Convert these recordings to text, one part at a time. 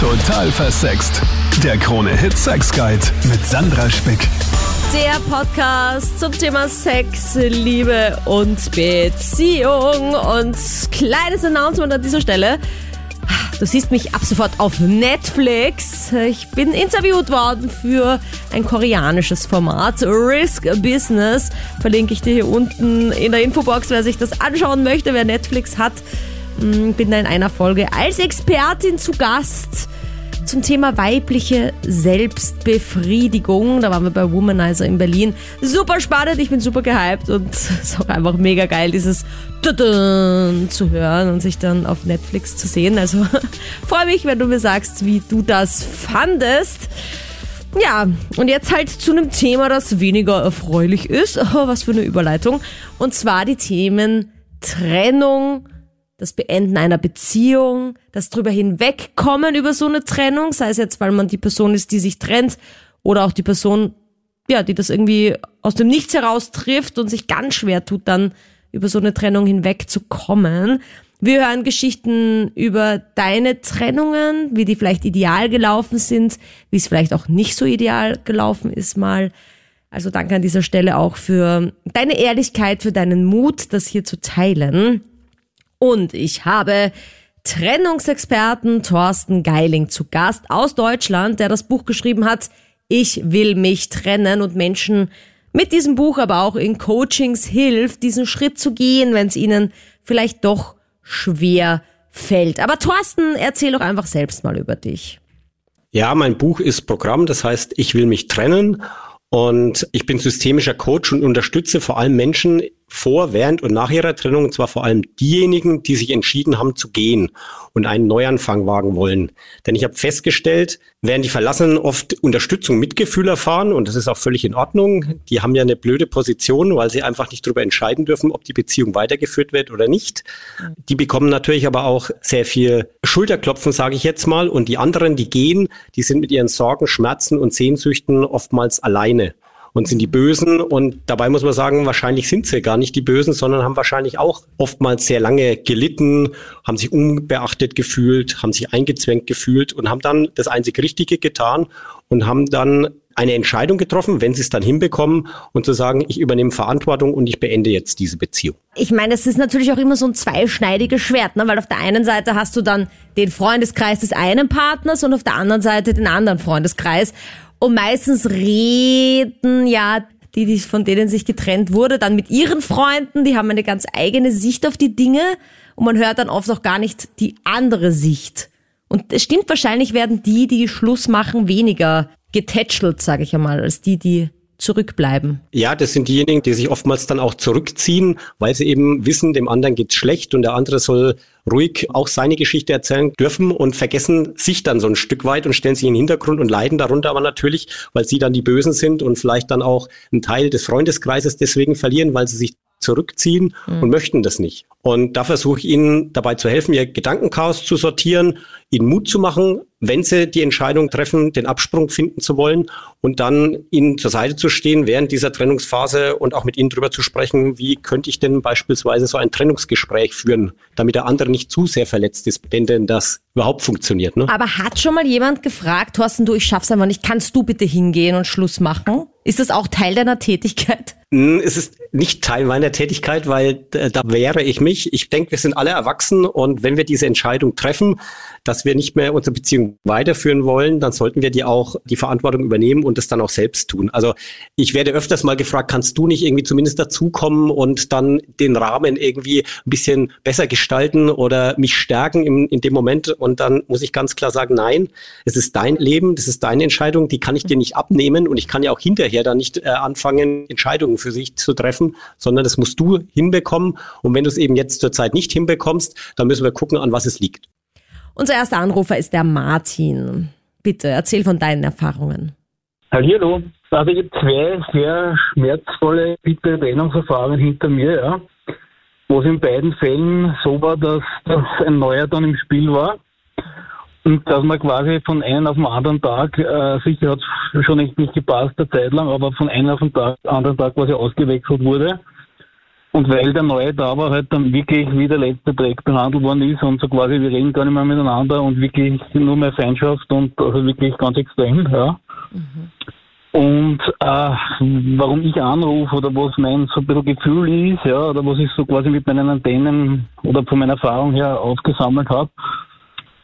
Total versext. Der Krone Hit Sex Guide mit Sandra Spick. Der Podcast zum Thema Sex, Liebe und Beziehung. Und kleines Announcement an dieser Stelle. Du siehst mich ab sofort auf Netflix. Ich bin interviewt worden für ein koreanisches Format, Risk Business. Verlinke ich dir hier unten in der Infobox, wer sich das anschauen möchte, wer Netflix hat. Hm, bin da in einer Folge als Expertin zu Gast zum Thema weibliche Selbstbefriedigung. Da waren wir bei Womanizer in Berlin. Super spannend, ich bin super gehypt und es ist auch einfach mega geil, dieses zu hören und sich dann auf Netflix zu sehen. Also freue mich, wenn du mir sagst, wie du das fandest. Ja, und jetzt halt zu einem Thema, das weniger erfreulich ist. Oh, was für eine Überleitung. Und zwar die Themen Trennung, das Beenden einer Beziehung, das drüber hinwegkommen über so eine Trennung, sei es jetzt, weil man die Person ist, die sich trennt, oder auch die Person, ja, die das irgendwie aus dem Nichts heraus trifft und sich ganz schwer tut, dann über so eine Trennung hinwegzukommen. Wir hören Geschichten über deine Trennungen, wie die vielleicht ideal gelaufen sind, wie es vielleicht auch nicht so ideal gelaufen ist mal. Also danke an dieser Stelle auch für deine Ehrlichkeit, für deinen Mut, das hier zu teilen. Und ich habe Trennungsexperten Thorsten Geiling zu Gast aus Deutschland, der das Buch geschrieben hat, Ich will mich trennen und Menschen mit diesem Buch, aber auch in Coachings hilft, diesen Schritt zu gehen, wenn es ihnen vielleicht doch schwer fällt. Aber Thorsten, erzähl doch einfach selbst mal über dich. Ja, mein Buch ist Programm, das heißt, ich will mich trennen und ich bin systemischer Coach und unterstütze vor allem Menschen vor, während und nach ihrer Trennung, und zwar vor allem diejenigen, die sich entschieden haben zu gehen und einen Neuanfang wagen wollen. Denn ich habe festgestellt, während die Verlassenen oft Unterstützung, Mitgefühl erfahren, und das ist auch völlig in Ordnung, die haben ja eine blöde Position, weil sie einfach nicht darüber entscheiden dürfen, ob die Beziehung weitergeführt wird oder nicht. Die bekommen natürlich aber auch sehr viel Schulterklopfen, sage ich jetzt mal, und die anderen, die gehen, die sind mit ihren Sorgen, Schmerzen und Sehnsüchten oftmals alleine und sind die Bösen. Und dabei muss man sagen, wahrscheinlich sind sie gar nicht die Bösen, sondern haben wahrscheinlich auch oftmals sehr lange gelitten, haben sich unbeachtet gefühlt, haben sich eingezwängt gefühlt und haben dann das einzig Richtige getan und haben dann eine Entscheidung getroffen, wenn sie es dann hinbekommen und zu sagen, ich übernehme Verantwortung und ich beende jetzt diese Beziehung. Ich meine, es ist natürlich auch immer so ein zweischneidiges Schwert, ne? weil auf der einen Seite hast du dann den Freundeskreis des einen Partners und auf der anderen Seite den anderen Freundeskreis. Und meistens reden ja die, die von denen sich getrennt wurde, dann mit ihren Freunden, die haben eine ganz eigene Sicht auf die Dinge und man hört dann oft auch gar nicht die andere Sicht. Und es stimmt wahrscheinlich werden die, die Schluss machen, weniger getätschelt, sage ich einmal, als die, die zurückbleiben. Ja, das sind diejenigen, die sich oftmals dann auch zurückziehen, weil sie eben wissen, dem anderen geht's schlecht und der andere soll ruhig auch seine Geschichte erzählen dürfen und vergessen sich dann so ein Stück weit und stellen sich in den Hintergrund und leiden darunter aber natürlich, weil sie dann die Bösen sind und vielleicht dann auch einen Teil des Freundeskreises deswegen verlieren, weil sie sich zurückziehen mhm. und möchten das nicht. Und da versuche ich Ihnen dabei zu helfen, Ihr Gedankenchaos zu sortieren, Ihnen Mut zu machen, wenn Sie die Entscheidung treffen, den Absprung finden zu wollen und dann Ihnen zur Seite zu stehen während dieser Trennungsphase und auch mit Ihnen darüber zu sprechen, wie könnte ich denn beispielsweise so ein Trennungsgespräch führen, damit der andere nicht zu sehr verletzt ist, wenn denn das überhaupt funktioniert. Ne? Aber hat schon mal jemand gefragt, Thorsten, du, ich schaff's einfach nicht, kannst du bitte hingehen und Schluss machen? Ist das auch Teil deiner Tätigkeit? Hm, es ist nicht Teil meiner Tätigkeit, weil äh, da wehre ich mich. Ich denke, wir sind alle erwachsen und wenn wir diese Entscheidung treffen, dass wir nicht mehr unsere Beziehung weiterführen wollen, dann sollten wir die auch die Verantwortung übernehmen und es dann auch selbst tun. Also ich werde öfters mal gefragt, kannst du nicht irgendwie zumindest dazukommen und dann den Rahmen irgendwie ein bisschen besser gestalten oder mich stärken in, in dem Moment? Und dann muss ich ganz klar sagen, nein, es ist dein Leben, das ist deine Entscheidung, die kann ich dir nicht abnehmen und ich kann ja auch hinterher dann nicht äh, anfangen, Entscheidungen Entscheidung für sich zu treffen, sondern das musst du hinbekommen. Und wenn du es eben jetzt zurzeit nicht hinbekommst, dann müssen wir gucken, an was es liegt. Unser erster Anrufer ist der Martin. Bitte, erzähl von deinen Erfahrungen. Hallo, also ich habe zwei sehr schmerzvolle, bittere Trennungserfahrungen hinter mir, ja. Wo es in beiden Fällen so war, dass, dass ein neuer dann im Spiel war. Und dass man quasi von einem auf den anderen Tag, äh, sicher hat es schon echt nicht gepasst, eine Zeit lang, aber von einem auf den Tag, anderen Tag quasi ausgewechselt wurde. Und weil der neue war, halt dann wirklich wie der letzte Dreck behandelt worden ist und so quasi, wir reden gar nicht mehr miteinander und wirklich nur mehr Feindschaft und also wirklich ganz extrem, ja. Mhm. Und äh, warum ich anrufe oder was mein so ein bisschen Gefühl ist, ja, oder was ich so quasi mit meinen Antennen oder von meiner Erfahrung her aufgesammelt habe,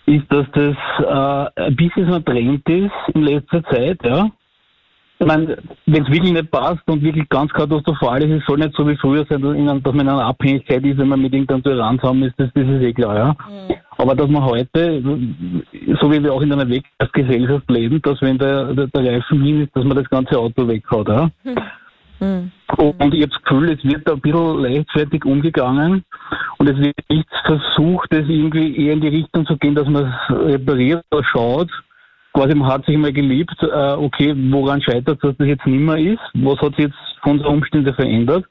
ist, dass das äh, ein bisschen ein Trend ist in letzter Zeit, ja. Ich meine, wenn es wirklich nicht passt und wirklich ganz katastrophal ist, es soll nicht so wie früher sein, dass man in einer Abhängigkeit ist, wenn man mit irgendeinem Toleranz haben ist, das, das ist eh klar, ja. Mhm. Aber dass man heute, so wie wir auch in einer Weggesellschaft leben, dass wenn der, der, der, Reifen hin ist, dass man das ganze Auto weghaut, ja. Mhm. Und ich habe das Gefühl, es wird da ein bisschen leichtfertig umgegangen und es wird nicht versucht, das irgendwie eher in die Richtung zu gehen, dass man es repariert oder schaut, quasi man hat sich mal geliebt, äh, okay, woran scheitert dass das jetzt nicht mehr ist, was hat sich jetzt von der Umstände verändert,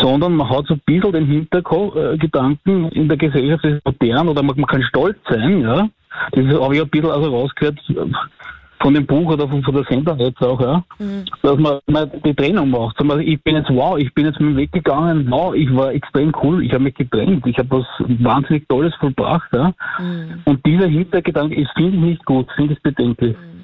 sondern man hat so ein bisschen den Hintergedanken in der Gesellschaft, ist modern oder man, man kann stolz sein, ja, das habe ich ein bisschen also rausgehört, von dem Buch oder von, von der Sendung jetzt auch, ja, mhm. dass man, man die Trennung macht. Zum Beispiel, ich bin jetzt wow, ich bin jetzt mit dem Weg gegangen, wow, ich war extrem cool, ich habe mich getrennt, ich habe was wahnsinnig Tolles vollbracht, ja. Mhm. Und dieser Hintergedanke, ist finde ich nicht gut, finde ich bedenklich. Mhm.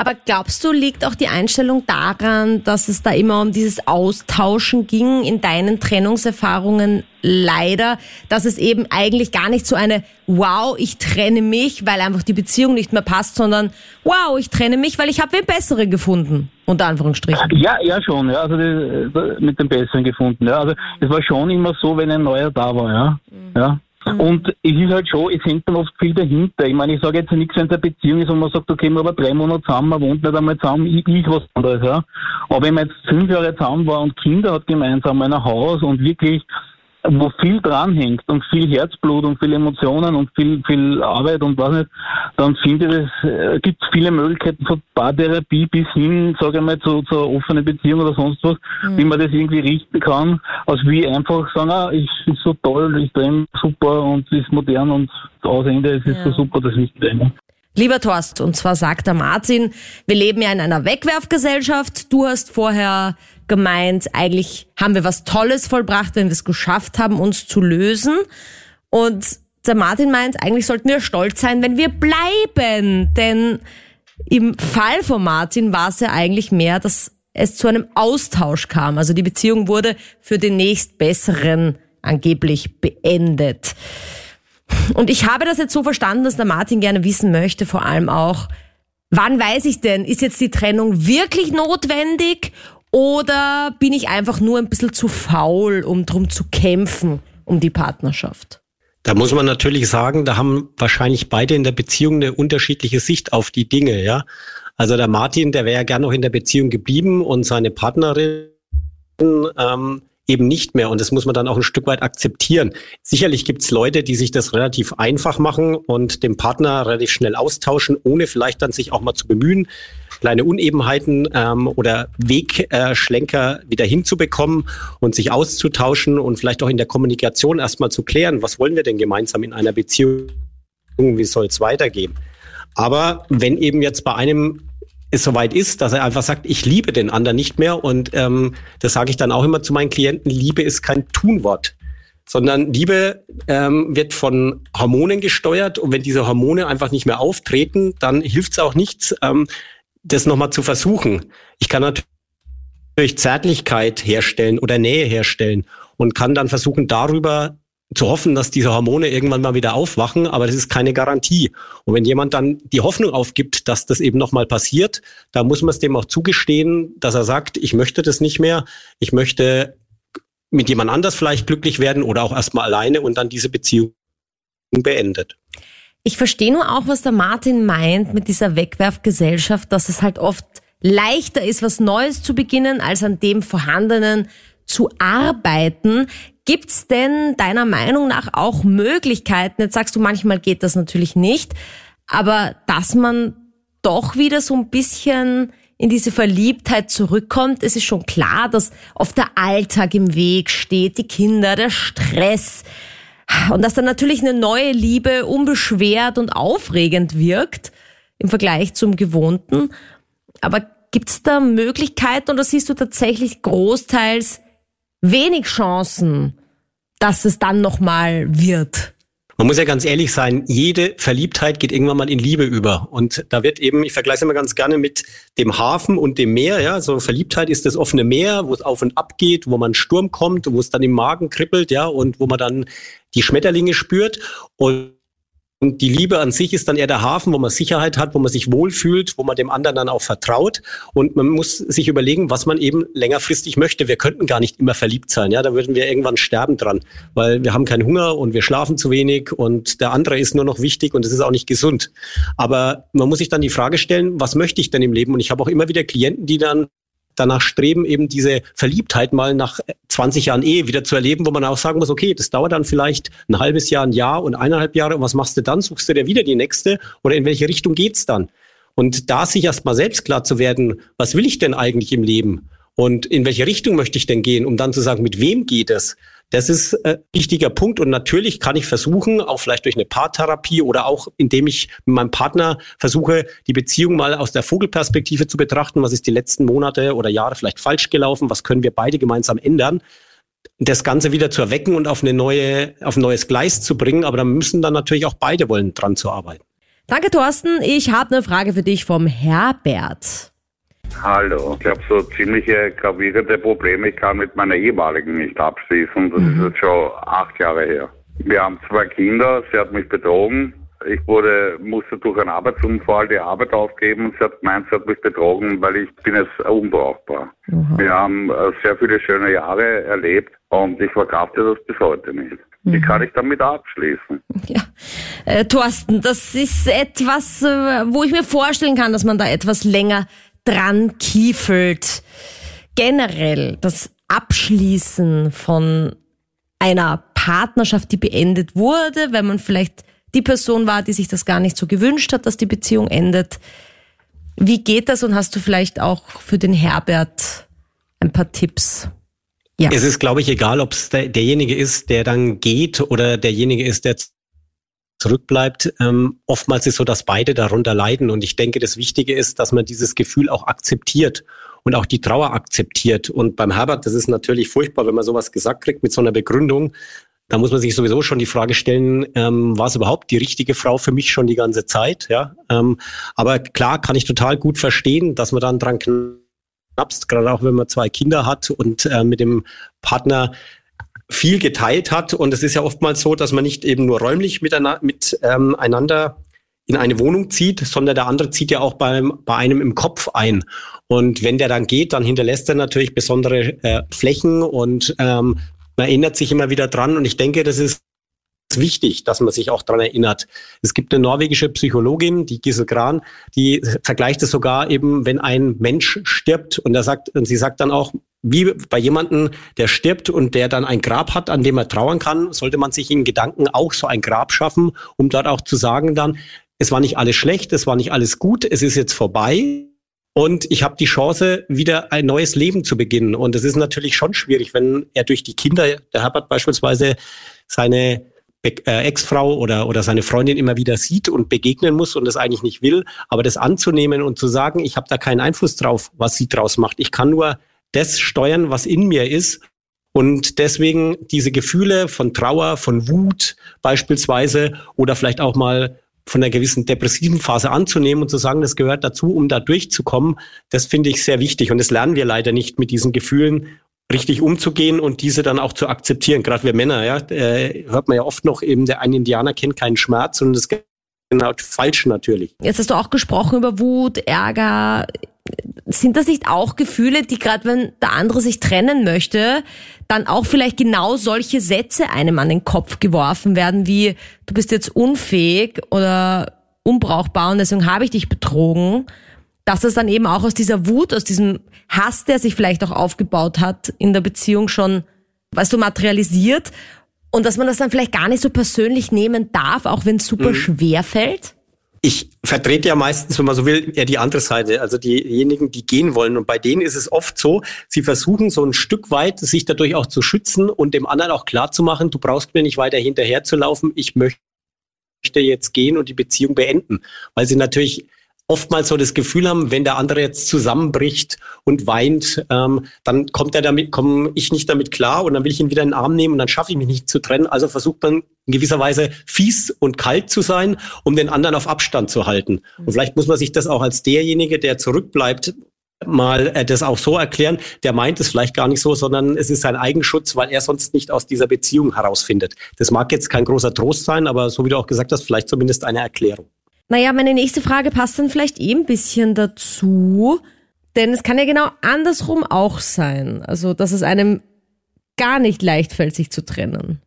Aber glaubst du, liegt auch die Einstellung daran, dass es da immer um dieses Austauschen ging in deinen Trennungserfahrungen leider, dass es eben eigentlich gar nicht so eine Wow, ich trenne mich, weil einfach die Beziehung nicht mehr passt, sondern Wow, ich trenne mich, weil ich habe wen besseren gefunden, unter Anführungsstrichen. Ja, ja schon, ja, also die, mit dem Besseren gefunden, ja. Also es war schon immer so, wenn ein neuer da war, ja. Mhm. ja. Mhm. Und es ist halt schon, es hängt dann oft viel dahinter. Ich meine, ich sage jetzt nichts, wenn es eine Beziehung ist und man sagt, okay, wir aber drei Monate zusammen, man wohnt nicht einmal zusammen, ich, ich was anderes, ja. Aber wenn man jetzt fünf Jahre zusammen war und Kinder hat gemeinsam ein Haus und wirklich wo viel dranhängt und viel Herzblut und viele Emotionen und viel, viel Arbeit und was nicht, dann finde ich, es äh, gibt viele Möglichkeiten von Paartherapie bis hin, sage ich mal, zu, zur offenen Beziehung oder sonst was, mhm. wie man das irgendwie richten kann, als wie einfach sagen, ah, ich ist so toll, ich bin super und ist modern und aus Ende, es ist ja. so super, das ist nicht Lieber Thorst, und zwar sagt der Martin, wir leben ja in einer Wegwerfgesellschaft. Du hast vorher gemeint, eigentlich haben wir was Tolles vollbracht, wenn wir es geschafft haben, uns zu lösen. Und der Martin meint, eigentlich sollten wir stolz sein, wenn wir bleiben. Denn im Fall von Martin war es ja eigentlich mehr, dass es zu einem Austausch kam. Also die Beziehung wurde für den nächstbesseren angeblich beendet. Und ich habe das jetzt so verstanden, dass der Martin gerne wissen möchte, vor allem auch, wann weiß ich denn, ist jetzt die Trennung wirklich notwendig oder bin ich einfach nur ein bisschen zu faul, um drum zu kämpfen, um die Partnerschaft? Da muss man natürlich sagen, da haben wahrscheinlich beide in der Beziehung eine unterschiedliche Sicht auf die Dinge, ja. Also der Martin, der wäre ja gern noch in der Beziehung geblieben und seine Partnerin ähm, eben nicht mehr. Und das muss man dann auch ein Stück weit akzeptieren. Sicherlich gibt es Leute, die sich das relativ einfach machen und dem Partner relativ schnell austauschen, ohne vielleicht dann sich auch mal zu bemühen, kleine Unebenheiten ähm, oder Wegschlenker wieder hinzubekommen und sich auszutauschen und vielleicht auch in der Kommunikation erstmal zu klären, was wollen wir denn gemeinsam in einer Beziehung, wie soll es weitergehen. Aber wenn eben jetzt bei einem es soweit ist, dass er einfach sagt, ich liebe den anderen nicht mehr. Und ähm, das sage ich dann auch immer zu meinen Klienten, Liebe ist kein Tunwort, sondern Liebe ähm, wird von Hormonen gesteuert. Und wenn diese Hormone einfach nicht mehr auftreten, dann hilft es auch nichts, ähm, das nochmal zu versuchen. Ich kann natürlich Zärtlichkeit herstellen oder Nähe herstellen und kann dann versuchen, darüber zu hoffen, dass diese Hormone irgendwann mal wieder aufwachen, aber das ist keine Garantie. Und wenn jemand dann die Hoffnung aufgibt, dass das eben nochmal passiert, da muss man es dem auch zugestehen, dass er sagt, ich möchte das nicht mehr, ich möchte mit jemand anders vielleicht glücklich werden oder auch erstmal alleine und dann diese Beziehung beendet. Ich verstehe nur auch, was der Martin meint mit dieser Wegwerfgesellschaft, dass es halt oft leichter ist, was Neues zu beginnen, als an dem Vorhandenen zu arbeiten. Gibt's denn deiner Meinung nach auch Möglichkeiten, jetzt sagst du, manchmal geht das natürlich nicht, aber dass man doch wieder so ein bisschen in diese Verliebtheit zurückkommt. Es ist schon klar, dass oft der Alltag im Weg steht, die Kinder, der Stress und dass dann natürlich eine neue Liebe unbeschwert und aufregend wirkt im Vergleich zum Gewohnten. Aber gibt's da Möglichkeiten oder siehst du tatsächlich großteils wenig Chancen, dass es dann nochmal wird. Man muss ja ganz ehrlich sein, jede Verliebtheit geht irgendwann mal in Liebe über. Und da wird eben, ich vergleiche es immer ganz gerne mit dem Hafen und dem Meer. Ja, so Verliebtheit ist das offene Meer, wo es auf und ab geht, wo man Sturm kommt, wo es dann im Magen kribbelt, ja, und wo man dann die Schmetterlinge spürt. Und und die Liebe an sich ist dann eher der Hafen, wo man Sicherheit hat, wo man sich wohlfühlt, wo man dem anderen dann auch vertraut. Und man muss sich überlegen, was man eben längerfristig möchte. Wir könnten gar nicht immer verliebt sein. Ja, da würden wir irgendwann sterben dran, weil wir haben keinen Hunger und wir schlafen zu wenig und der andere ist nur noch wichtig und es ist auch nicht gesund. Aber man muss sich dann die Frage stellen, was möchte ich denn im Leben? Und ich habe auch immer wieder Klienten, die dann danach streben, eben diese Verliebtheit mal nach 20 Jahren Ehe wieder zu erleben, wo man auch sagen muss, okay, das dauert dann vielleicht ein halbes Jahr, ein Jahr und eineinhalb Jahre. Und was machst du dann? Suchst du dir wieder die nächste? Oder in welche Richtung geht's dann? Und da sich erst mal selbst klar zu werden, was will ich denn eigentlich im Leben? Und in welche Richtung möchte ich denn gehen, um dann zu sagen, mit wem geht es? Das ist ein äh, wichtiger Punkt. Und natürlich kann ich versuchen, auch vielleicht durch eine Paartherapie oder auch indem ich mit meinem Partner versuche, die Beziehung mal aus der Vogelperspektive zu betrachten. Was ist die letzten Monate oder Jahre vielleicht falsch gelaufen? Was können wir beide gemeinsam ändern? Das Ganze wieder zu erwecken und auf eine neue, auf ein neues Gleis zu bringen. Aber da müssen dann natürlich auch beide wollen, dran zu arbeiten. Danke, Thorsten. Ich habe eine Frage für dich vom Herbert. Hallo. Ich habe so ziemliche gravierende Probleme. Ich kann mit meiner ehemaligen nicht abschließen. Das mhm. ist jetzt schon acht Jahre her. Wir haben zwei Kinder. Sie hat mich betrogen. Ich wurde, musste durch einen Arbeitsunfall die Arbeit aufgeben. Sie hat gemeint, sie hat mich betrogen, weil ich bin jetzt unbrauchbar. Mhm. Wir haben äh, sehr viele schöne Jahre erlebt und ich verkrafte das bis heute nicht. Wie mhm. kann ich damit abschließen? Ja, äh, Thorsten, das ist etwas, äh, wo ich mir vorstellen kann, dass man da etwas länger dran kiefelt. Generell das Abschließen von einer Partnerschaft, die beendet wurde, wenn man vielleicht die Person war, die sich das gar nicht so gewünscht hat, dass die Beziehung endet. Wie geht das und hast du vielleicht auch für den Herbert ein paar Tipps? Ja. Es ist, glaube ich, egal, ob es der, derjenige ist, der dann geht oder derjenige ist, der zurückbleibt. Ähm, oftmals ist so, dass beide darunter leiden. Und ich denke, das Wichtige ist, dass man dieses Gefühl auch akzeptiert und auch die Trauer akzeptiert. Und beim Herbert, das ist natürlich furchtbar, wenn man sowas gesagt kriegt mit so einer Begründung. Da muss man sich sowieso schon die Frage stellen, ähm, war es überhaupt die richtige Frau für mich schon die ganze Zeit? Ja, ähm, aber klar kann ich total gut verstehen, dass man dann dran knappst, gerade auch wenn man zwei Kinder hat und äh, mit dem Partner viel geteilt hat. Und es ist ja oftmals so, dass man nicht eben nur räumlich miteinander, mit, ähm, in eine Wohnung zieht, sondern der andere zieht ja auch beim, bei einem im Kopf ein. Und wenn der dann geht, dann hinterlässt er natürlich besondere äh, Flächen und ähm, man erinnert sich immer wieder dran. Und ich denke, das ist wichtig, dass man sich auch dran erinnert. Es gibt eine norwegische Psychologin, die Gisel Gran, die vergleicht es sogar eben, wenn ein Mensch stirbt und er sagt, und sie sagt dann auch, wie bei jemandem, der stirbt und der dann ein Grab hat, an dem er trauern kann, sollte man sich in Gedanken auch so ein Grab schaffen, um dort auch zu sagen dann, es war nicht alles schlecht, es war nicht alles gut, es ist jetzt vorbei. Und ich habe die Chance, wieder ein neues Leben zu beginnen. Und es ist natürlich schon schwierig, wenn er durch die Kinder, der Herbert beispielsweise, seine äh, Ex-Frau oder, oder seine Freundin immer wieder sieht und begegnen muss und das eigentlich nicht will. Aber das anzunehmen und zu sagen, ich habe da keinen Einfluss drauf, was sie draus macht. Ich kann nur das steuern, was in mir ist. Und deswegen diese Gefühle von Trauer, von Wut beispielsweise oder vielleicht auch mal von einer gewissen depressiven Phase anzunehmen und zu sagen, das gehört dazu, um da durchzukommen, das finde ich sehr wichtig. Und das lernen wir leider nicht mit diesen Gefühlen richtig umzugehen und diese dann auch zu akzeptieren. Gerade wir Männer, ja, äh, hört man ja oft noch eben, der ein Indianer kennt keinen Schmerz und das genau falsch natürlich. Jetzt hast du auch gesprochen über Wut, Ärger, sind das nicht auch Gefühle, die gerade wenn der andere sich trennen möchte, dann auch vielleicht genau solche Sätze einem an den Kopf geworfen werden, wie du bist jetzt unfähig oder unbrauchbar und deswegen habe ich dich betrogen, dass das dann eben auch aus dieser Wut, aus diesem Hass, der sich vielleicht auch aufgebaut hat in der Beziehung schon, weißt du, materialisiert und dass man das dann vielleicht gar nicht so persönlich nehmen darf, auch wenn es super mhm. schwer fällt? Ich vertrete ja meistens, wenn man so will, eher die andere Seite, also diejenigen, die gehen wollen. Und bei denen ist es oft so, sie versuchen so ein Stück weit, sich dadurch auch zu schützen und dem anderen auch klar zu machen, du brauchst mir nicht weiter hinterher zu laufen, ich möchte jetzt gehen und die Beziehung beenden. Weil sie natürlich oftmals so das Gefühl haben, wenn der andere jetzt zusammenbricht und weint, ähm, dann kommt er damit, komme ich nicht damit klar und dann will ich ihn wieder in den Arm nehmen und dann schaffe ich mich nicht zu trennen. Also versucht man in gewisser Weise fies und kalt zu sein, um den anderen auf Abstand zu halten. Und vielleicht muss man sich das auch als derjenige, der zurückbleibt, mal äh, das auch so erklären. Der meint es vielleicht gar nicht so, sondern es ist sein Eigenschutz, weil er sonst nicht aus dieser Beziehung herausfindet. Das mag jetzt kein großer Trost sein, aber so wie du auch gesagt hast, vielleicht zumindest eine Erklärung. Naja, meine nächste Frage passt dann vielleicht eh ein bisschen dazu, denn es kann ja genau andersrum auch sein. Also, dass es einem gar nicht leicht fällt, sich zu trennen.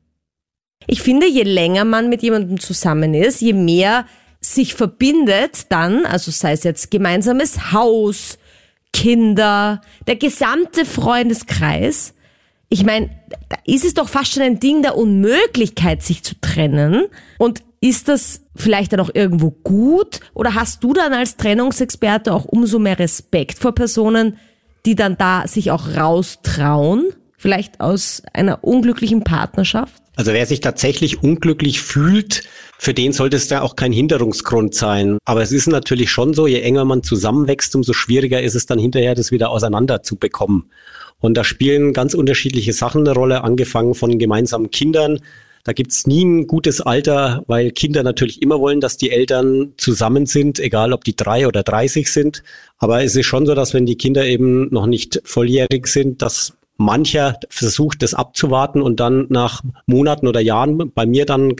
Ich finde, je länger man mit jemandem zusammen ist, je mehr sich verbindet dann, also sei es jetzt gemeinsames Haus, Kinder, der gesamte Freundeskreis. Ich meine, da ist es doch fast schon ein Ding der Unmöglichkeit, sich zu trennen. Und ist das vielleicht dann auch irgendwo gut? Oder hast du dann als Trennungsexperte auch umso mehr Respekt vor Personen, die dann da sich auch raustrauen? Vielleicht aus einer unglücklichen Partnerschaft? Also wer sich tatsächlich unglücklich fühlt, für den sollte es da auch kein Hinderungsgrund sein. Aber es ist natürlich schon so, je enger man zusammenwächst, umso schwieriger ist es dann hinterher, das wieder auseinander zu bekommen. Und da spielen ganz unterschiedliche Sachen eine Rolle, angefangen von gemeinsamen Kindern, da gibt's nie ein gutes Alter, weil Kinder natürlich immer wollen, dass die Eltern zusammen sind, egal ob die drei oder dreißig sind. Aber es ist schon so, dass wenn die Kinder eben noch nicht volljährig sind, dass mancher versucht, das abzuwarten und dann nach Monaten oder Jahren bei mir dann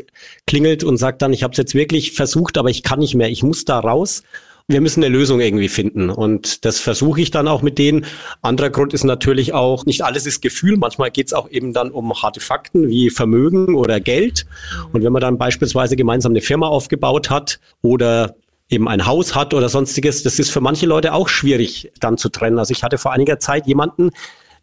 klingelt und sagt dann, ich habe es jetzt wirklich versucht, aber ich kann nicht mehr, ich muss da raus wir müssen eine Lösung irgendwie finden. Und das versuche ich dann auch mit denen. Anderer Grund ist natürlich auch, nicht alles ist Gefühl. Manchmal geht es auch eben dann um harte Fakten wie Vermögen oder Geld. Und wenn man dann beispielsweise gemeinsam eine Firma aufgebaut hat oder eben ein Haus hat oder sonstiges, das ist für manche Leute auch schwierig dann zu trennen. Also ich hatte vor einiger Zeit jemanden,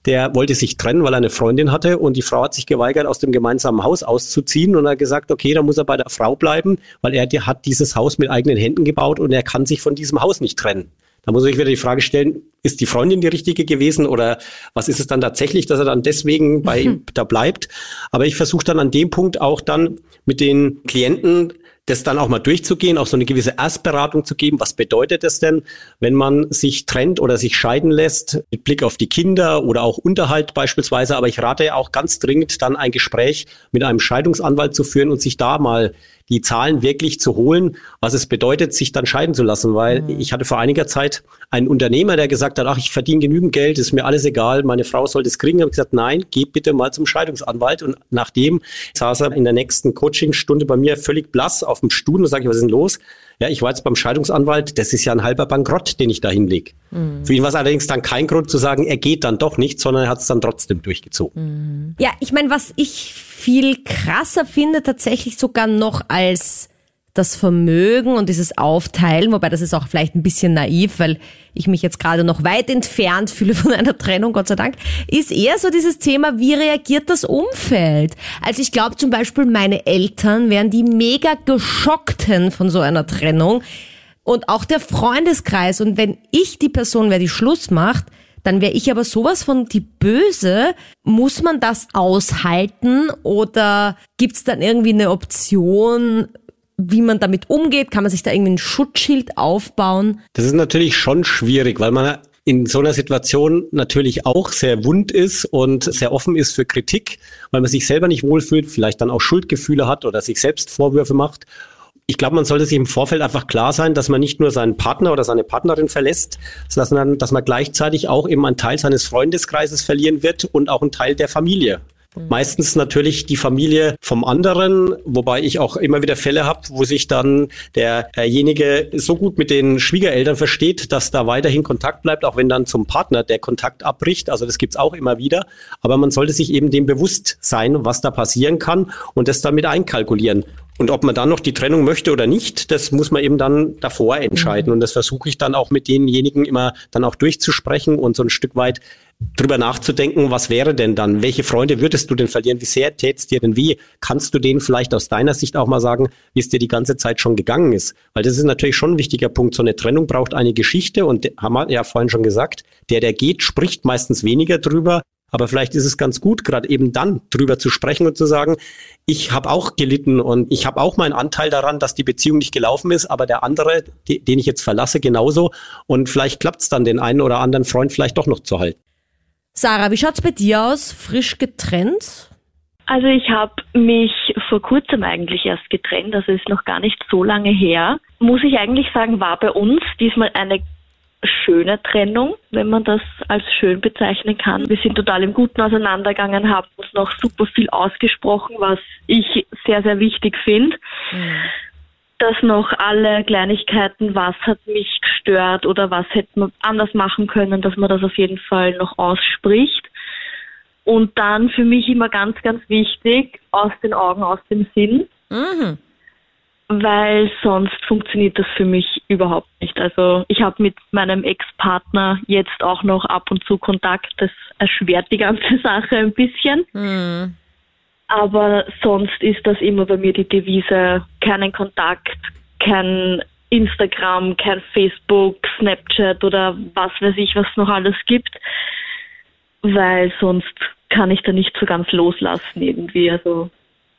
der wollte sich trennen, weil er eine Freundin hatte und die Frau hat sich geweigert, aus dem gemeinsamen Haus auszuziehen und er hat gesagt, okay, da muss er bei der Frau bleiben, weil er hat dieses Haus mit eigenen Händen gebaut und er kann sich von diesem Haus nicht trennen. Da muss ich wieder die Frage stellen, ist die Freundin die richtige gewesen oder was ist es dann tatsächlich, dass er dann deswegen bei ihm da bleibt? Aber ich versuche dann an dem Punkt auch dann mit den Klienten das dann auch mal durchzugehen, auch so eine gewisse Erstberatung zu geben. Was bedeutet es denn, wenn man sich trennt oder sich scheiden lässt, mit Blick auf die Kinder oder auch Unterhalt beispielsweise. Aber ich rate auch ganz dringend dann ein Gespräch mit einem Scheidungsanwalt zu führen und sich da mal die Zahlen wirklich zu holen, was es bedeutet, sich dann scheiden zu lassen. Weil mhm. ich hatte vor einiger Zeit einen Unternehmer, der gesagt hat, ach, ich verdiene genügend Geld, ist mir alles egal, meine Frau soll das kriegen. Ich habe gesagt, nein, geh bitte mal zum Scheidungsanwalt. Und nachdem saß er in der nächsten Coachingstunde bei mir völlig blass auf dem Stuhl und sage ich, was ist denn los? Ja, ich war jetzt beim Scheidungsanwalt, das ist ja ein halber Bankrott, den ich da hinlege. Mhm. Für ihn war es allerdings dann kein Grund zu sagen, er geht dann doch nicht, sondern er hat es dann trotzdem durchgezogen. Mhm. Ja, ich meine, was ich viel krasser finde, tatsächlich sogar noch als das Vermögen und dieses Aufteilen, wobei das ist auch vielleicht ein bisschen naiv, weil ich mich jetzt gerade noch weit entfernt fühle von einer Trennung, Gott sei Dank, ist eher so dieses Thema, wie reagiert das Umfeld? Also ich glaube zum Beispiel, meine Eltern wären die mega geschockten von so einer Trennung und auch der Freundeskreis. Und wenn ich die Person wäre, die Schluss macht, dann wäre ich aber sowas von die Böse. Muss man das aushalten oder gibt's dann irgendwie eine Option, wie man damit umgeht? Kann man sich da irgendwie ein Schutzschild aufbauen? Das ist natürlich schon schwierig, weil man in so einer Situation natürlich auch sehr wund ist und sehr offen ist für Kritik, weil man sich selber nicht wohlfühlt, vielleicht dann auch Schuldgefühle hat oder sich selbst Vorwürfe macht. Ich glaube, man sollte sich im Vorfeld einfach klar sein, dass man nicht nur seinen Partner oder seine Partnerin verlässt, sondern dass man gleichzeitig auch eben einen Teil seines Freundeskreises verlieren wird und auch einen Teil der Familie. Mhm. Meistens natürlich die Familie vom anderen, wobei ich auch immer wieder Fälle habe, wo sich dann derjenige so gut mit den Schwiegereltern versteht, dass da weiterhin Kontakt bleibt, auch wenn dann zum Partner der Kontakt abbricht. Also das gibt's auch immer wieder. Aber man sollte sich eben dem bewusst sein, was da passieren kann und das damit einkalkulieren. Und ob man dann noch die Trennung möchte oder nicht, das muss man eben dann davor entscheiden. Mhm. Und das versuche ich dann auch mit denjenigen immer dann auch durchzusprechen und so ein Stück weit drüber nachzudenken, was wäre denn dann? Welche Freunde würdest du denn verlieren? Wie sehr tät's dir denn wie? Kannst du denen vielleicht aus deiner Sicht auch mal sagen, wie es dir die ganze Zeit schon gegangen ist? Weil das ist natürlich schon ein wichtiger Punkt. So eine Trennung braucht eine Geschichte und haben wir ja vorhin schon gesagt, der, der geht, spricht meistens weniger drüber, Aber vielleicht ist es ganz gut, gerade eben dann drüber zu sprechen und zu sagen, ich habe auch gelitten und ich habe auch meinen Anteil daran, dass die Beziehung nicht gelaufen ist, aber der andere, die, den ich jetzt verlasse, genauso. Und vielleicht klappt es dann, den einen oder anderen Freund vielleicht doch noch zu halten. Sarah, wie schaut's bei dir aus? Frisch getrennt? Also ich habe mich vor kurzem eigentlich erst getrennt, also ist noch gar nicht so lange her. Muss ich eigentlich sagen, war bei uns diesmal eine schöne Trennung, wenn man das als schön bezeichnen kann. Wir sind total im Guten auseinandergegangen, haben uns noch super viel ausgesprochen, was ich sehr, sehr wichtig finde. Mhm. Dass noch alle Kleinigkeiten, was hat mich gestört oder was hätte man anders machen können, dass man das auf jeden Fall noch ausspricht. Und dann für mich immer ganz, ganz wichtig, aus den Augen, aus dem Sinn. Mhm weil sonst funktioniert das für mich überhaupt nicht. Also ich habe mit meinem Ex-Partner jetzt auch noch ab und zu Kontakt. Das erschwert die ganze Sache ein bisschen. Mhm. Aber sonst ist das immer bei mir die Devise, keinen Kontakt, kein Instagram, kein Facebook, Snapchat oder was weiß ich, was noch alles gibt, weil sonst kann ich da nicht so ganz loslassen irgendwie. Also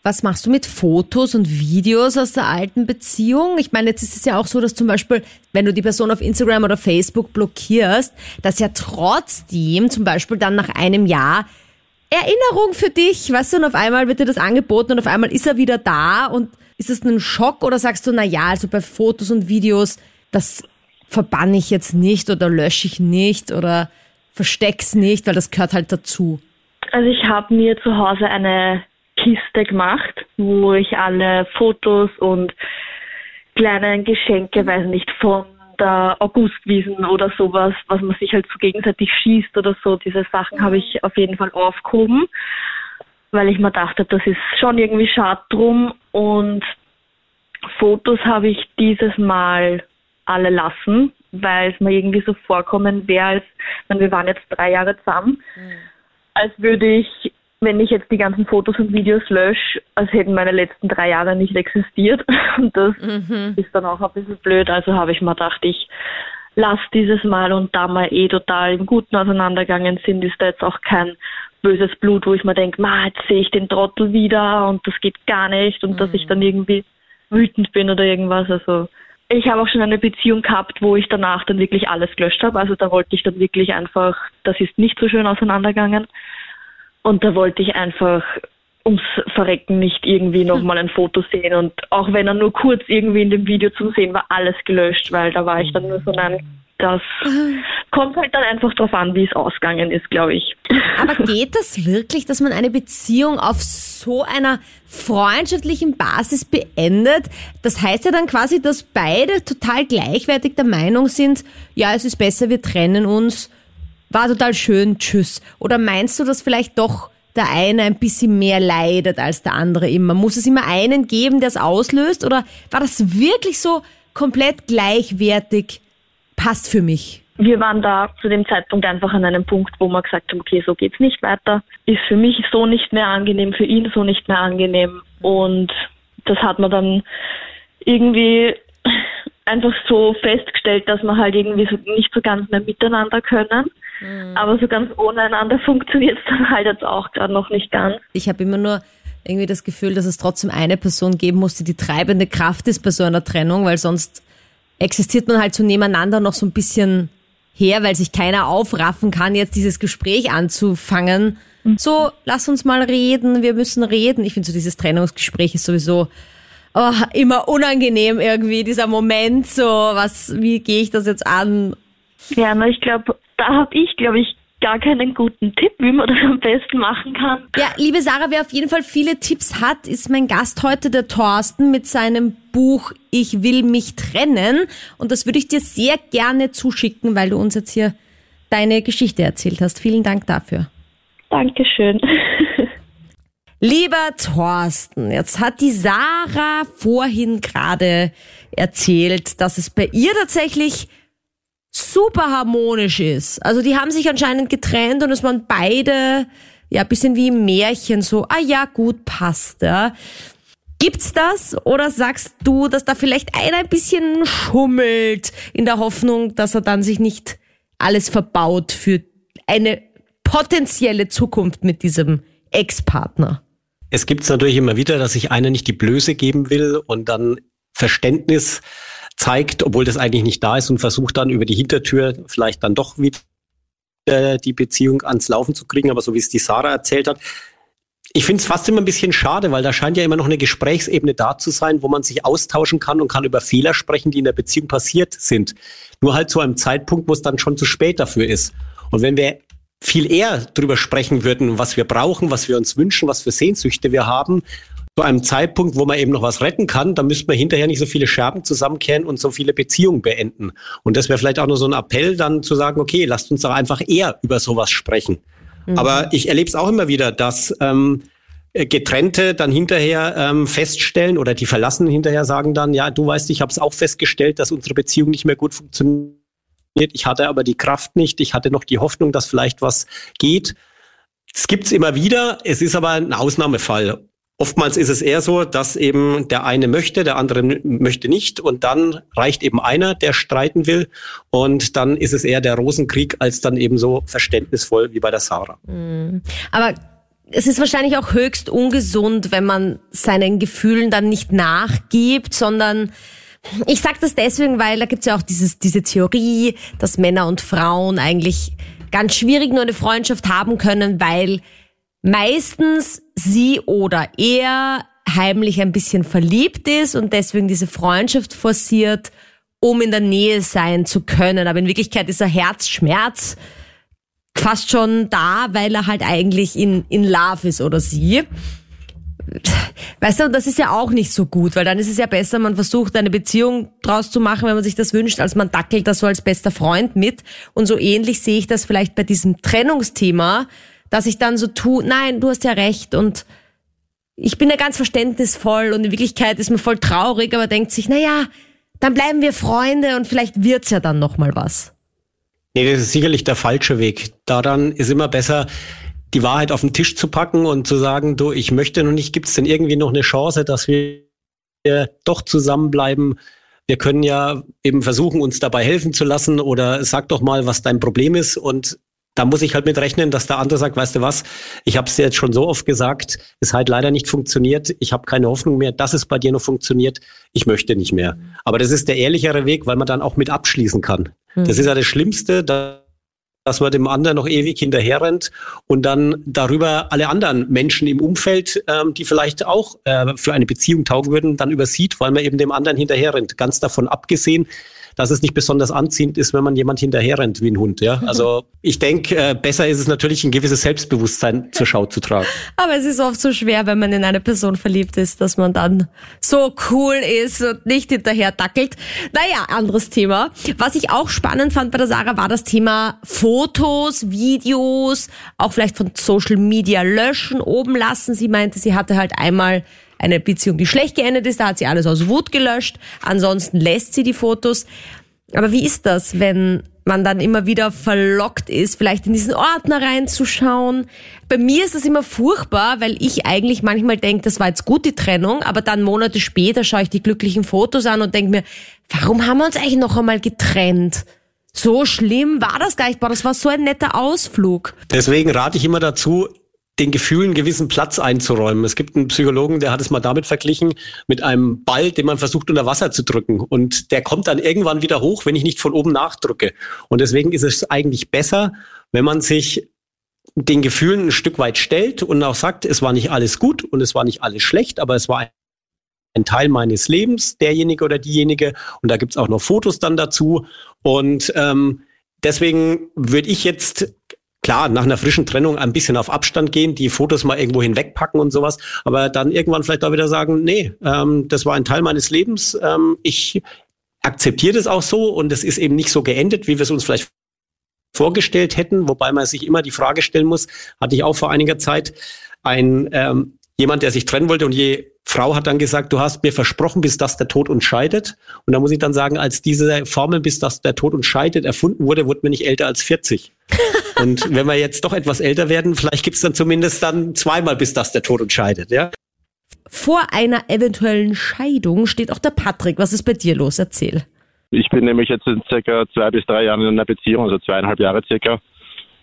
was machst du mit Fotos und Videos aus der alten Beziehung? Ich meine, jetzt ist es ja auch so, dass zum Beispiel, wenn du die Person auf Instagram oder Facebook blockierst, dass ja trotzdem zum Beispiel dann nach einem Jahr Erinnerung für dich, weißt du, und auf einmal wird dir das angeboten und auf einmal ist er wieder da und ist das ein Schock oder sagst du, na ja, also bei Fotos und Videos, das verbanne ich jetzt nicht oder lösche ich nicht oder versteck's nicht, weil das gehört halt dazu? Also ich habe mir zu Hause eine Kiste gemacht, wo ich alle Fotos und kleine Geschenke, weiß nicht, von der Augustwiesen oder sowas, was man sich halt so gegenseitig schießt oder so, diese Sachen habe ich auf jeden Fall aufgehoben, weil ich mir dachte, das ist schon irgendwie schade drum und Fotos habe ich dieses Mal alle lassen, weil es mir irgendwie so vorkommen wäre, als, wenn wir waren jetzt drei Jahre zusammen, mhm. als würde ich wenn ich jetzt die ganzen Fotos und Videos lösche, als hätten meine letzten drei Jahre nicht existiert. Und das mhm. ist dann auch ein bisschen blöd. Also habe ich mir gedacht, ich lass dieses Mal und da wir eh total im Guten auseinandergegangen sind, ist da jetzt auch kein böses Blut, wo ich mir denke, jetzt sehe ich den Trottel wieder und das geht gar nicht und mhm. dass ich dann irgendwie wütend bin oder irgendwas. Also ich habe auch schon eine Beziehung gehabt, wo ich danach dann wirklich alles gelöscht habe. Also da wollte ich dann wirklich einfach, das ist nicht so schön auseinandergegangen. Und da wollte ich einfach ums Verrecken nicht irgendwie nochmal ein Foto sehen. Und auch wenn er nur kurz irgendwie in dem Video zu sehen war, alles gelöscht, weil da war ich dann nur so, nein, das kommt halt dann einfach drauf an, wie es ausgegangen ist, glaube ich. Aber geht das wirklich, dass man eine Beziehung auf so einer freundschaftlichen Basis beendet? Das heißt ja dann quasi, dass beide total gleichwertig der Meinung sind, ja, es ist besser, wir trennen uns war total schön, tschüss. Oder meinst du, dass vielleicht doch der eine ein bisschen mehr leidet als der andere immer? Muss es immer einen geben, der es auslöst? Oder war das wirklich so komplett gleichwertig? Passt für mich. Wir waren da zu dem Zeitpunkt einfach an einem Punkt, wo wir gesagt haben, okay, so geht's nicht weiter. Ist für mich so nicht mehr angenehm, für ihn so nicht mehr angenehm. Und das hat man dann irgendwie einfach so festgestellt, dass wir halt irgendwie so nicht so ganz mehr miteinander können. Mhm. Aber so ganz ohne einander funktioniert es dann halt jetzt auch gerade noch nicht ganz. Ich habe immer nur irgendwie das Gefühl, dass es trotzdem eine Person geben muss, die die treibende Kraft ist bei so einer Trennung, weil sonst existiert man halt so nebeneinander noch so ein bisschen her, weil sich keiner aufraffen kann, jetzt dieses Gespräch anzufangen. Mhm. So, lass uns mal reden, wir müssen reden. Ich finde so dieses Trennungsgespräch ist sowieso oh, immer unangenehm irgendwie, dieser Moment, so, was, wie gehe ich das jetzt an? Ja, na, ich glaube, da habe ich, glaube ich, gar keinen guten Tipp, wie man das am besten machen kann. Ja, liebe Sarah, wer auf jeden Fall viele Tipps hat, ist mein Gast heute, der Thorsten, mit seinem Buch Ich will mich trennen. Und das würde ich dir sehr gerne zuschicken, weil du uns jetzt hier deine Geschichte erzählt hast. Vielen Dank dafür. Dankeschön. Lieber Thorsten, jetzt hat die Sarah vorhin gerade erzählt, dass es bei ihr tatsächlich super harmonisch ist. Also die haben sich anscheinend getrennt und es waren beide ja bisschen wie im Märchen so, ah ja, gut, passt, ja. Gibt's das oder sagst du, dass da vielleicht einer ein bisschen schummelt in der Hoffnung, dass er dann sich nicht alles verbaut für eine potenzielle Zukunft mit diesem Ex-Partner? Es gibt es natürlich immer wieder, dass sich einer nicht die Blöße geben will und dann Verständnis zeigt, obwohl das eigentlich nicht da ist und versucht dann über die Hintertür vielleicht dann doch wieder die Beziehung ans Laufen zu kriegen. Aber so wie es die Sarah erzählt hat, ich finde es fast immer ein bisschen schade, weil da scheint ja immer noch eine Gesprächsebene da zu sein, wo man sich austauschen kann und kann über Fehler sprechen, die in der Beziehung passiert sind. Nur halt zu einem Zeitpunkt, wo es dann schon zu spät dafür ist. Und wenn wir viel eher darüber sprechen würden, was wir brauchen, was wir uns wünschen, was für Sehnsüchte wir haben, zu einem Zeitpunkt, wo man eben noch was retten kann, dann müsste man hinterher nicht so viele Scherben zusammenkehren und so viele Beziehungen beenden. Und das wäre vielleicht auch nur so ein Appell, dann zu sagen, okay, lasst uns doch einfach eher über sowas sprechen. Mhm. Aber ich erlebe es auch immer wieder, dass ähm, Getrennte dann hinterher ähm, feststellen oder die Verlassenen hinterher sagen dann, ja, du weißt, ich habe es auch festgestellt, dass unsere Beziehung nicht mehr gut funktioniert. Ich hatte aber die Kraft nicht. Ich hatte noch die Hoffnung, dass vielleicht was geht. Es gibt's immer wieder. Es ist aber ein Ausnahmefall. Oftmals ist es eher so, dass eben der eine möchte, der andere möchte nicht und dann reicht eben einer, der streiten will und dann ist es eher der Rosenkrieg als dann eben so verständnisvoll wie bei der Sarah. Mhm. Aber es ist wahrscheinlich auch höchst ungesund, wenn man seinen Gefühlen dann nicht nachgibt, sondern ich sage das deswegen, weil da gibt's ja auch dieses, diese Theorie, dass Männer und Frauen eigentlich ganz schwierig nur eine Freundschaft haben können, weil meistens sie oder er heimlich ein bisschen verliebt ist und deswegen diese Freundschaft forciert, um in der Nähe sein zu können. Aber in Wirklichkeit ist er Herzschmerz fast schon da, weil er halt eigentlich in, in Love ist oder sie. Weißt du, das ist ja auch nicht so gut, weil dann ist es ja besser, man versucht eine Beziehung draus zu machen, wenn man sich das wünscht, als man dackelt das so als bester Freund mit. Und so ähnlich sehe ich das vielleicht bei diesem Trennungsthema, dass ich dann so tu, nein, du hast ja recht und ich bin ja ganz verständnisvoll und in Wirklichkeit ist man voll traurig, aber denkt sich, na ja, dann bleiben wir Freunde und vielleicht wird's ja dann noch mal was. Nee, das ist sicherlich der falsche Weg. Daran ist immer besser, die Wahrheit auf den Tisch zu packen und zu sagen, du, ich möchte noch nicht, gibt es denn irgendwie noch eine Chance, dass wir doch zusammenbleiben? Wir können ja eben versuchen, uns dabei helfen zu lassen oder sag doch mal, was dein Problem ist und da muss ich halt mit rechnen, dass der andere sagt, weißt du was, ich habe es dir jetzt schon so oft gesagt, es halt leider nicht funktioniert, ich habe keine Hoffnung mehr, dass es bei dir noch funktioniert, ich möchte nicht mehr. Aber das ist der ehrlichere Weg, weil man dann auch mit abschließen kann. Mhm. Das ist ja das Schlimmste, dass man dem anderen noch ewig hinterherrennt und dann darüber alle anderen Menschen im Umfeld, ähm, die vielleicht auch äh, für eine Beziehung taugen würden, dann übersieht, weil man eben dem anderen hinterherrennt. Ganz davon abgesehen, dass es nicht besonders anziehend ist, wenn man jemand hinterherrennt wie ein Hund. Ja? Also ich denke, äh, besser ist es natürlich, ein gewisses Selbstbewusstsein zur Schau zu tragen. Aber es ist oft so schwer, wenn man in eine Person verliebt ist, dass man dann so cool ist und nicht hinterher dackelt. Naja, anderes Thema. Was ich auch spannend fand bei der Sarah war das Thema Fotos, Videos, auch vielleicht von Social Media löschen, oben lassen. Sie meinte, sie hatte halt einmal eine Beziehung, die schlecht geendet ist, da hat sie alles aus Wut gelöscht. Ansonsten lässt sie die Fotos. Aber wie ist das, wenn man dann immer wieder verlockt ist, vielleicht in diesen Ordner reinzuschauen. Bei mir ist das immer furchtbar, weil ich eigentlich manchmal denke, das war jetzt gut, die Trennung, aber dann Monate später schaue ich die glücklichen Fotos an und denke mir, warum haben wir uns eigentlich noch einmal getrennt? So schlimm war das gar nicht, boah, das war so ein netter Ausflug. Deswegen rate ich immer dazu, den Gefühlen gewissen Platz einzuräumen. Es gibt einen Psychologen, der hat es mal damit verglichen, mit einem Ball, den man versucht unter Wasser zu drücken. Und der kommt dann irgendwann wieder hoch, wenn ich nicht von oben nachdrücke. Und deswegen ist es eigentlich besser, wenn man sich den Gefühlen ein Stück weit stellt und auch sagt, es war nicht alles gut und es war nicht alles schlecht, aber es war ein Teil meines Lebens, derjenige oder diejenige. Und da gibt's auch noch Fotos dann dazu. Und ähm, deswegen würde ich jetzt klar, nach einer frischen Trennung ein bisschen auf Abstand gehen, die Fotos mal irgendwo hinwegpacken und sowas, aber dann irgendwann vielleicht auch wieder sagen, nee, ähm, das war ein Teil meines Lebens, ähm, ich akzeptiere das auch so und es ist eben nicht so geendet, wie wir es uns vielleicht vorgestellt hätten, wobei man sich immer die Frage stellen muss, hatte ich auch vor einiger Zeit, ein ähm, jemand, der sich trennen wollte und die Frau hat dann gesagt, du hast mir versprochen, bis das der Tod uns scheidet. Und da muss ich dann sagen, als diese Formel, bis das der Tod uns scheidet, erfunden wurde, wurde man nicht älter als 40. und wenn wir jetzt doch etwas älter werden, vielleicht gibt es dann zumindest dann zweimal, bis das der Tod uns scheidet, ja? Vor einer eventuellen Scheidung steht auch der Patrick. Was ist bei dir los? Erzähl. Ich bin nämlich jetzt in circa zwei bis drei Jahren in einer Beziehung, also zweieinhalb Jahre circa.